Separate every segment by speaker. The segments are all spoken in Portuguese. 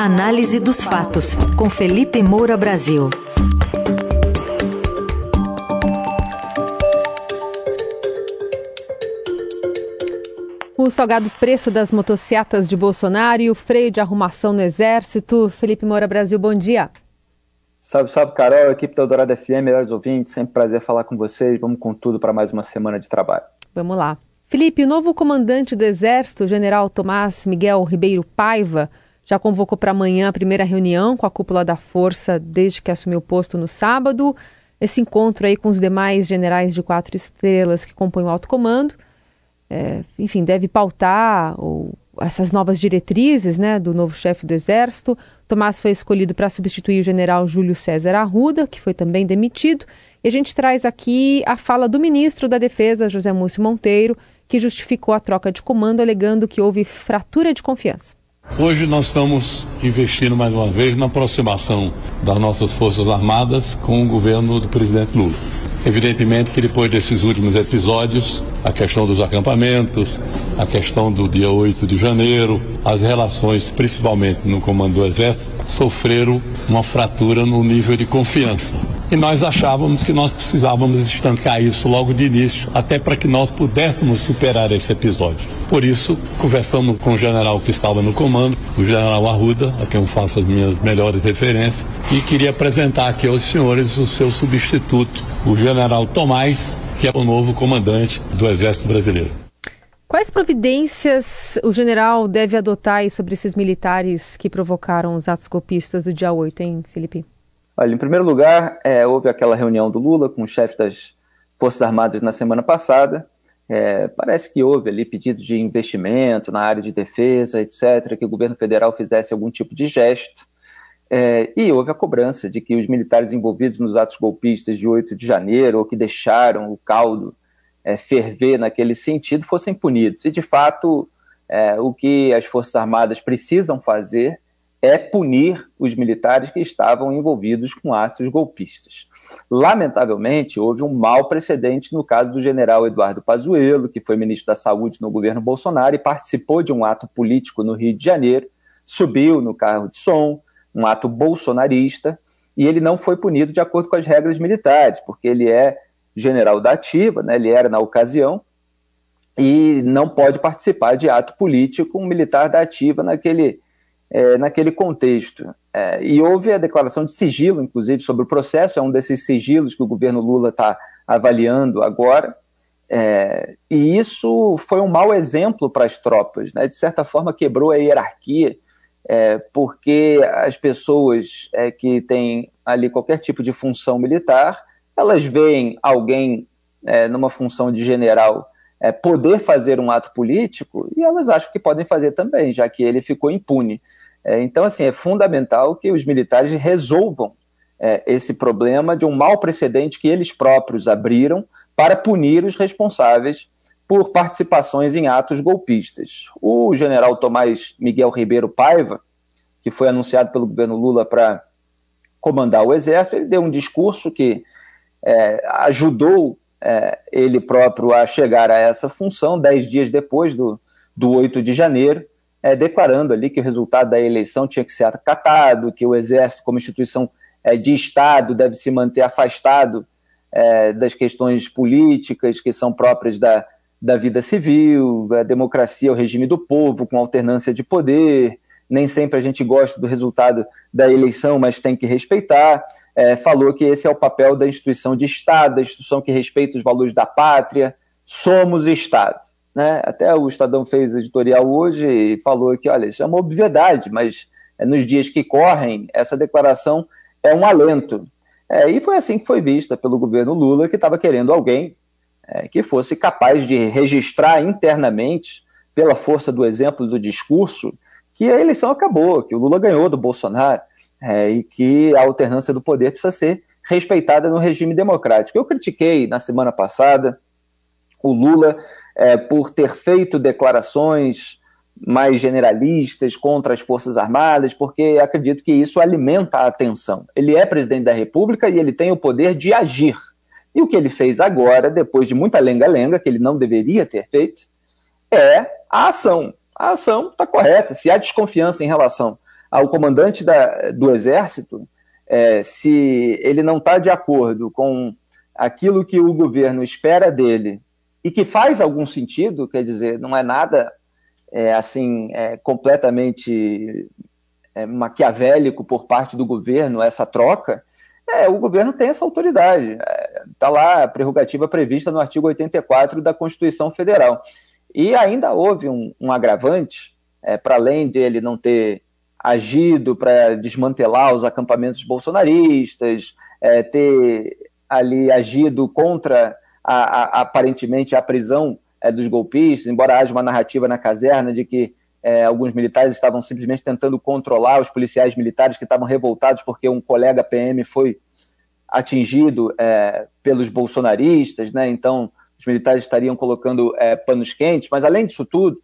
Speaker 1: Análise dos fatos, com Felipe Moura Brasil.
Speaker 2: O salgado preço das motocicletas de Bolsonaro e o freio de arrumação no Exército. Felipe Moura Brasil, bom dia.
Speaker 3: Salve, salve, Carol, equipe da Eldorado FM, melhores ouvintes, sempre prazer falar com vocês. Vamos com tudo para mais uma semana de trabalho.
Speaker 2: Vamos lá. Felipe, o novo comandante do Exército, o general Tomás Miguel Ribeiro Paiva, já convocou para amanhã a primeira reunião com a cúpula da Força desde que assumiu o posto no sábado. Esse encontro aí com os demais generais de quatro estrelas que compõem o alto comando, é, enfim, deve pautar essas novas diretrizes né, do novo chefe do Exército. Tomás foi escolhido para substituir o general Júlio César Arruda, que foi também demitido. E a gente traz aqui a fala do ministro da Defesa, José Múcio Monteiro, que justificou a troca de comando, alegando que houve fratura de confiança.
Speaker 4: Hoje nós estamos investindo mais uma vez na aproximação das nossas Forças Armadas com o governo do presidente Lula. Evidentemente que depois desses últimos episódios, a questão dos acampamentos, a questão do dia 8 de janeiro, as relações, principalmente no comando do Exército, sofreram uma fratura no nível de confiança. E nós achávamos que nós precisávamos estancar isso logo de início, até para que nós pudéssemos superar esse episódio. Por isso, conversamos com o general que estava no comando, o general Arruda, a quem eu faço as minhas melhores referências, e queria apresentar aqui aos senhores o seu substituto, o general Tomás, que é o novo comandante do Exército Brasileiro.
Speaker 2: Quais providências o general deve adotar sobre esses militares que provocaram os atos golpistas do dia 8, hein, Felipe?
Speaker 3: Olha, em primeiro lugar, é, houve aquela reunião do Lula com o chefe das Forças Armadas na semana passada. É, parece que houve ali pedidos de investimento na área de defesa, etc., que o governo federal fizesse algum tipo de gesto. É, e houve a cobrança de que os militares envolvidos nos atos golpistas de 8 de janeiro, ou que deixaram o caldo é, ferver naquele sentido, fossem punidos. E, de fato, é, o que as Forças Armadas precisam fazer é punir os militares que estavam envolvidos com atos golpistas. Lamentavelmente, houve um mau precedente no caso do general Eduardo Pazuello, que foi ministro da Saúde no governo Bolsonaro e participou de um ato político no Rio de Janeiro, subiu no carro de som, um ato bolsonarista, e ele não foi punido de acordo com as regras militares, porque ele é general da ativa, né, ele era na ocasião, e não pode participar de ato político um militar da ativa naquele é, naquele contexto. É, e houve a declaração de sigilo, inclusive, sobre o processo, é um desses sigilos que o governo Lula está avaliando agora. É, e isso foi um mau exemplo para as tropas, né? de certa forma quebrou a hierarquia, é, porque as pessoas é, que têm ali qualquer tipo de função militar, elas veem alguém é, numa função de general é, poder fazer um ato político e elas acham que podem fazer também, já que ele ficou impune. É, então, assim, é fundamental que os militares resolvam é, esse problema de um mau precedente que eles próprios abriram para punir os responsáveis por participações em atos golpistas. O general Tomás Miguel Ribeiro Paiva, que foi anunciado pelo governo Lula para comandar o Exército, ele deu um discurso que é, ajudou é, ele próprio a chegar a essa função, dez dias depois do, do 8 de janeiro, é, declarando ali que o resultado da eleição tinha que ser acatado, que o Exército, como instituição é, de Estado, deve se manter afastado é, das questões políticas que são próprias da, da vida civil, a democracia, o regime do povo, com alternância de poder. Nem sempre a gente gosta do resultado da eleição, mas tem que respeitar é, falou que esse é o papel da instituição de Estado, da instituição que respeita os valores da pátria. Somos Estado. Né? Até o Estadão fez editorial hoje e falou que, olha, isso é uma obviedade, mas é, nos dias que correm, essa declaração é um alento. É, e foi assim que foi vista pelo governo Lula, que estava querendo alguém é, que fosse capaz de registrar internamente, pela força do exemplo do discurso, que a eleição acabou, que o Lula ganhou do Bolsonaro é, e que a alternância do poder precisa ser respeitada no regime democrático. Eu critiquei na semana passada o Lula é, por ter feito declarações mais generalistas contra as Forças Armadas, porque acredito que isso alimenta a atenção. Ele é presidente da República e ele tem o poder de agir. E o que ele fez agora, depois de muita lenga-lenga, que ele não deveria ter feito, é a ação. A ação está correta. Se há desconfiança em relação ao comandante da, do Exército, é, se ele não está de acordo com aquilo que o governo espera dele e que faz algum sentido, quer dizer, não é nada é, assim é, completamente é, maquiavélico por parte do governo essa troca, é, o governo tem essa autoridade. Está é, lá a prerrogativa prevista no artigo 84 da Constituição Federal. E ainda houve um, um agravante, é, para além de ele não ter agido para desmantelar os acampamentos bolsonaristas, é, ter ali agido contra a, a, aparentemente a prisão é, dos golpistas, embora haja uma narrativa na caserna de que é, alguns militares estavam simplesmente tentando controlar os policiais militares que estavam revoltados porque um colega PM foi atingido é, pelos bolsonaristas, né? Então os militares estariam colocando é, panos quentes. Mas além disso tudo,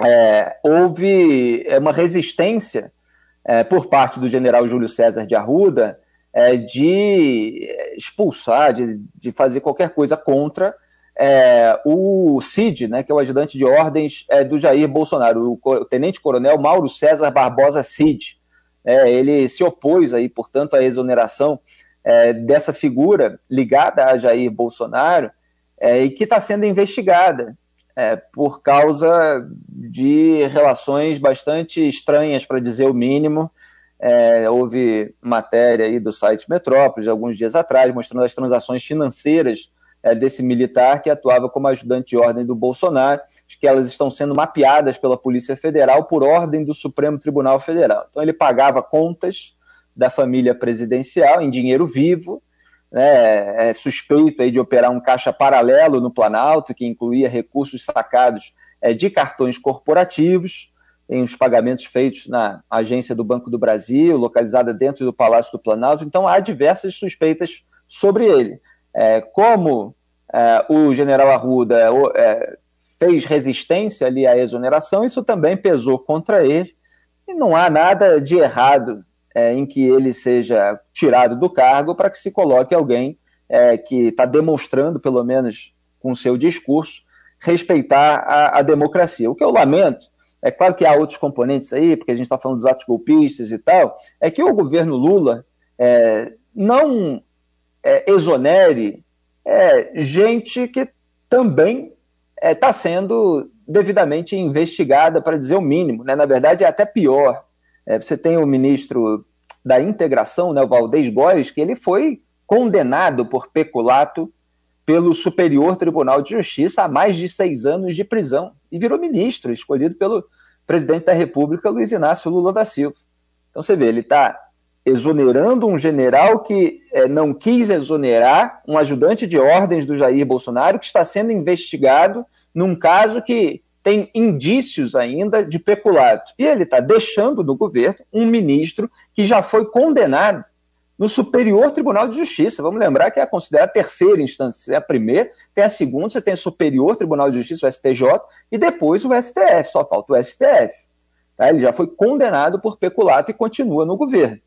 Speaker 3: é, houve é, uma resistência é, por parte do general Júlio César de Arruda de expulsar, de, de fazer qualquer coisa contra é, o CID, né, que é o ajudante de ordens é, do Jair Bolsonaro, o, tenente-coronel Mauro César Barbosa CID. É, ele se opôs aí, portanto, à exoneração é, dessa figura ligada a Jair Bolsonaro é, e que está sendo investigada é, por causa de relações bastante estranhas, para dizer o mínimo. houve matéria aí do site Metrópolis, alguns dias atrás, mostrando as transações financeiras é, desse militar que atuava como ajudante de ordem do Bolsonaro, que elas estão sendo mapeadas pela Polícia Federal por ordem do Supremo Tribunal Federal. Então ele pagava contas da família presidencial em dinheiro vivo, né, é suspeito aí de operar um caixa paralelo no Planalto, que incluía recursos sacados é, de cartões corporativos, em os pagamentos feitos na agência do Banco do Brasil, localizada dentro do Palácio do Planalto. Então há diversas suspeitas sobre ele. É, como é, o general Arruda é, fez resistência ali à exoneração, isso também pesou contra ele, e não há nada de errado é, em que ele seja tirado do cargo para que se coloque alguém é, que está demonstrando, pelo menos com seu discurso, respeitar a, a, democracia. O que eu lamento, é claro que há outros componentes aí, porque a gente está falando dos atos golpistas e tal, é que o governo Lula é, não é, exonere é, gente que também está é, sendo devidamente investigada, para dizer o mínimo. Né? Na verdade, é até pior. É, você tem o ministro da Integração, né, o Valdez Góes, que ele foi condenado por peculato pelo Superior Tribunal de Justiça a mais de seis anos de prisão e virou ministro, escolhido pelo presidente da República, Luiz Inácio Lula da Silva. Então você vê, ele está exonerando um general que é, não quis exonerar um ajudante de ordens do Jair Bolsonaro que está sendo investigado num caso que tem indícios ainda de peculato. E ele está deixando do governo um ministro que já foi condenado no Superior Tribunal de Justiça. Vamos lembrar que é considerada a terceira instância. É a primeira, tem a segunda, você tem o Superior Tribunal de Justiça, o STJ, e depois o STF, só falta o STF. Tá? Ele já foi condenado por peculato e continua no governo.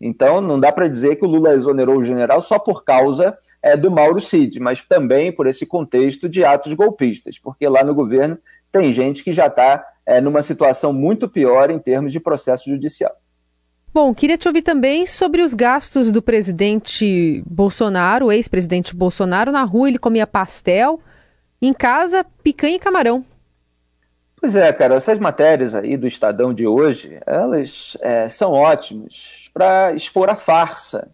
Speaker 3: Então, não dá para dizer que o Lula exonerou o general só por causa é, do Mauro Cid, mas também por esse contexto de atos golpistas, porque lá no governo tem gente que já está é, numa situação muito pior em termos de processo judicial.
Speaker 2: Bom, queria te ouvir também sobre os gastos do presidente Bolsonaro, o ex-presidente Bolsonaro. Na rua ele comia pastel, em casa, picanha e camarão.
Speaker 3: Pois é, cara, essas matérias aí do Estadão de hoje, elas é, são ótimas para expor a farsa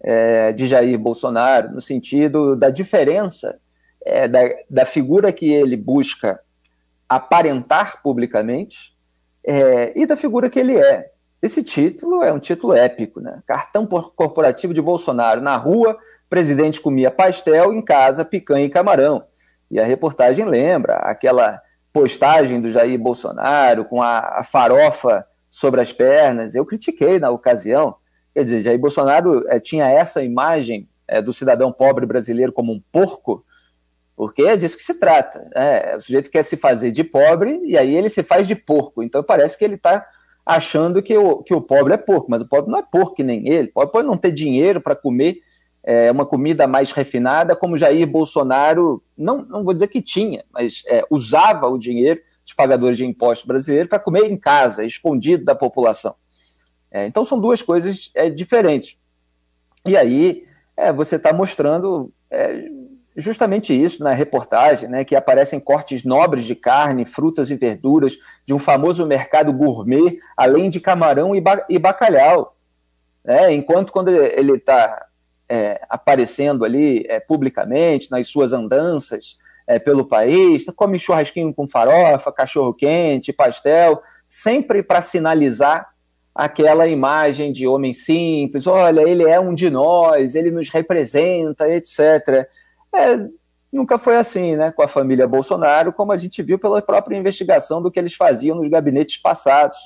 Speaker 3: é, de Jair Bolsonaro, no sentido da diferença é, da, da, figura que ele busca aparentar publicamente é, e da figura que ele é. Esse título é um título épico, né? Cartão corporativo de Bolsonaro na rua, presidente comia pastel, em casa picanha e camarão. E a reportagem lembra aquela postagem do Jair Bolsonaro com a, a farofa sobre as pernas. Eu critiquei na ocasião. Quer dizer, Jair Bolsonaro é, tinha essa imagem é, do cidadão pobre brasileiro como um porco, porque é disso que se trata. Né? O sujeito quer se fazer de pobre e aí ele se faz de porco. Então parece que ele está achando que o, que o pobre é porco, mas o pobre não é porco que nem ele. O pobre pode não ter dinheiro para comer é, uma comida mais refinada, como Jair Bolsonaro, não, não vou dizer que tinha, mas é, usava o dinheiro dos pagadores de impostos brasileiros para comer em casa, escondido da população. É, então são duas coisas é, diferentes. E aí é, você está mostrando é, justamente isso na reportagem, né, que aparecem cortes nobres de carne, frutas e verduras de um famoso mercado gourmet, além de camarão e, ba e bacalhau. Né, enquanto quando ele está é, aparecendo ali é, publicamente, nas suas andanças é, pelo país, come churrasquinho com farofa, cachorro-quente, pastel, sempre para sinalizar aquela imagem de homem simples, olha, ele é um de nós, ele nos representa, etc. É, nunca foi assim, né, com a família Bolsonaro, como a gente viu pela própria investigação do que eles faziam nos gabinetes passados.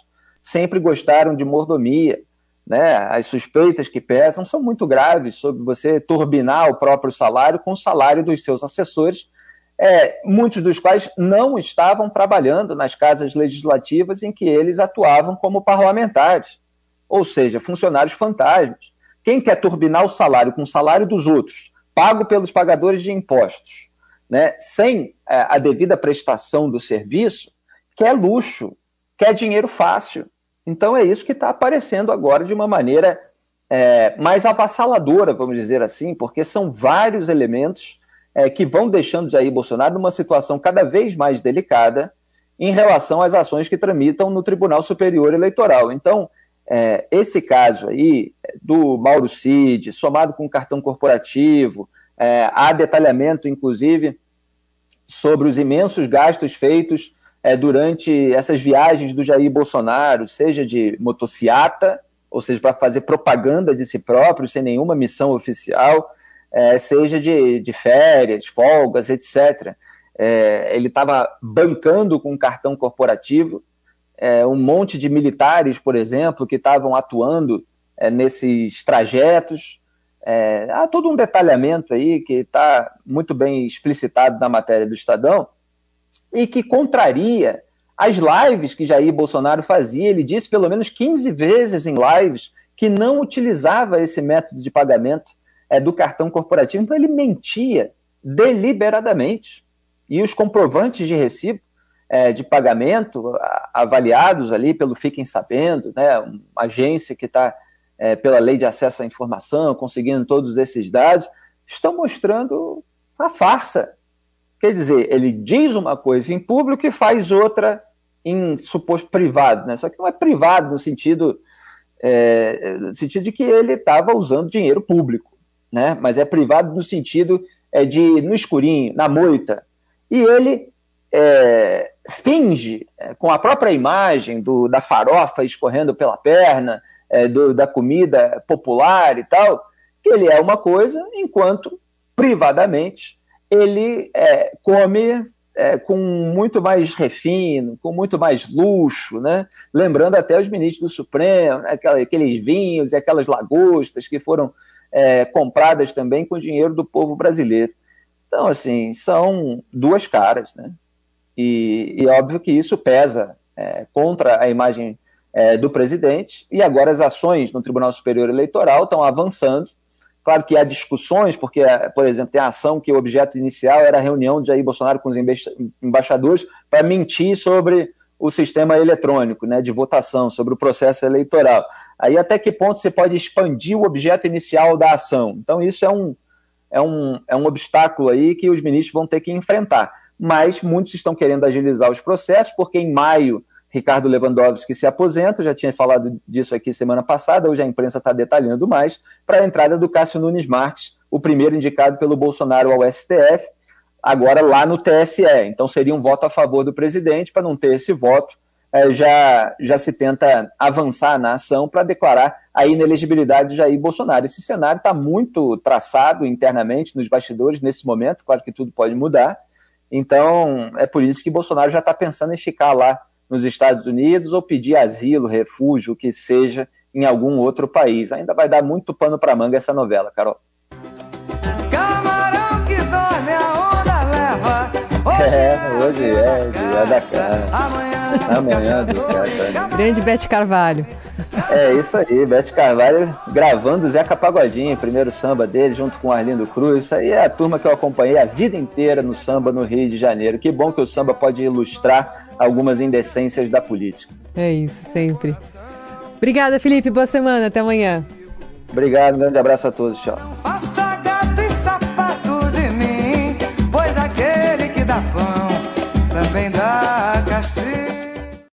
Speaker 3: Sempre gostaram de mordomia, né? As suspeitas que pesam são muito graves sobre você turbinar o próprio salário com o salário dos seus assessores, é, muitos dos quais não estavam trabalhando nas casas legislativas em que eles atuavam como parlamentares, ou seja, funcionários fantasmas. Quem quer turbinar o salário com o salário dos outros pago pelos pagadores de impostos, né, sem é, a devida prestação do serviço, quer luxo, quer dinheiro fácil. Então é isso que está aparecendo agora de uma maneira é, mais avassaladora, vamos dizer assim, porque são vários elementos é, que vão deixando Jair Bolsonaro numa situação cada vez mais delicada em relação às ações que tramitam no Tribunal Superior Eleitoral. Então, é, esse caso aí do Mauro Cid, somado com o cartão corporativo, é, há detalhamento, inclusive, sobre os imensos gastos feitos é, durante essas viagens do Jair Bolsonaro, seja de motociata, ou seja, para fazer propaganda de si próprio, sem nenhuma missão oficial, é, seja de, de férias, folgas, etc. É, ele estava bancando com um cartão corporativo é, um monte de militares, por exemplo, que estavam atuando é, nesses trajetos. É, há todo um detalhamento aí que está muito bem explicitado na matéria do Estadão e que contraria as lives que Jair Bolsonaro fazia. Ele disse pelo menos 15 vezes em lives que não utilizava esse método de pagamento é, do cartão corporativo. Então ele mentia deliberadamente. E os comprovantes de recibo é, de pagamento avaliados ali pelo Fiquem Sabendo, né, uma agência que está é, pela lei de acesso à informação, conseguindo todos esses dados, estão mostrando a farsa. Quer dizer, ele diz uma coisa em público e faz outra em suposto privado, né? Só que não é privado no sentido, é, no sentido de que ele estava usando dinheiro público, né? Mas é privado no sentido é, de no escurinho, na moita. E ele é, finge, é, com a própria imagem do, da farofa escorrendo pela perna, é, do, da comida popular e tal, que ele é uma coisa, enquanto privadamente ele é, come é, com muito mais refino, com muito mais luxo, né? lembrando até os ministros do Supremo, né? aqueles vinhos e aquelas lagostas que foram é, compradas também com dinheiro do povo brasileiro. Então, assim, são duas caras, né? E, e óbvio que isso pesa é, contra a imagem é, do presidente, e agora as ações no Tribunal Superior Eleitoral estão avançando. Claro que há discussões, porque, por exemplo, tem a ação que o objeto inicial era a reunião de Jair Bolsonaro com os embaixadores para mentir sobre o sistema eletrônico né, de votação, sobre o processo eleitoral. Aí até que ponto você pode expandir o objeto inicial da ação? Então, isso é um, é um, é um obstáculo aí que os ministros vão ter que enfrentar mas muitos estão querendo agilizar os processos, porque em maio Ricardo Lewandowski se aposenta, já tinha falado disso aqui semana passada, hoje a imprensa está detalhando mais, para a entrada do Cássio Nunes Marques, o primeiro indicado pelo Bolsonaro ao STF, agora lá no TSE. Então seria um voto a favor do presidente, para não ter esse voto, é, já, já se tenta avançar na ação para declarar a inelegibilidade de Jair Bolsonaro. Esse cenário está muito traçado internamente nos bastidores nesse momento, claro que tudo pode mudar, então, é por isso que Bolsonaro já está pensando em ficar lá nos Estados Unidos ou pedir asilo, refúgio, o que seja, em algum outro país. Ainda vai dar muito pano para manga essa novela, Carol. Camarão que dorme, a onda leva. Hoje é, hoje é, dia da casa. Amanhã, amanhã do casa.
Speaker 2: Grande Bete Carvalho.
Speaker 3: É isso aí, Bete Carvalho gravando o Zeca Pagodinho, primeiro samba dele, junto com o Arlindo Cruz. Isso aí é a turma que eu acompanhei a vida inteira no samba no Rio de Janeiro. Que bom que o samba pode ilustrar algumas indecências da política.
Speaker 2: É isso, sempre. Obrigada, Felipe. Boa semana. Até amanhã.
Speaker 3: Obrigado, um grande abraço a todos. Tchau.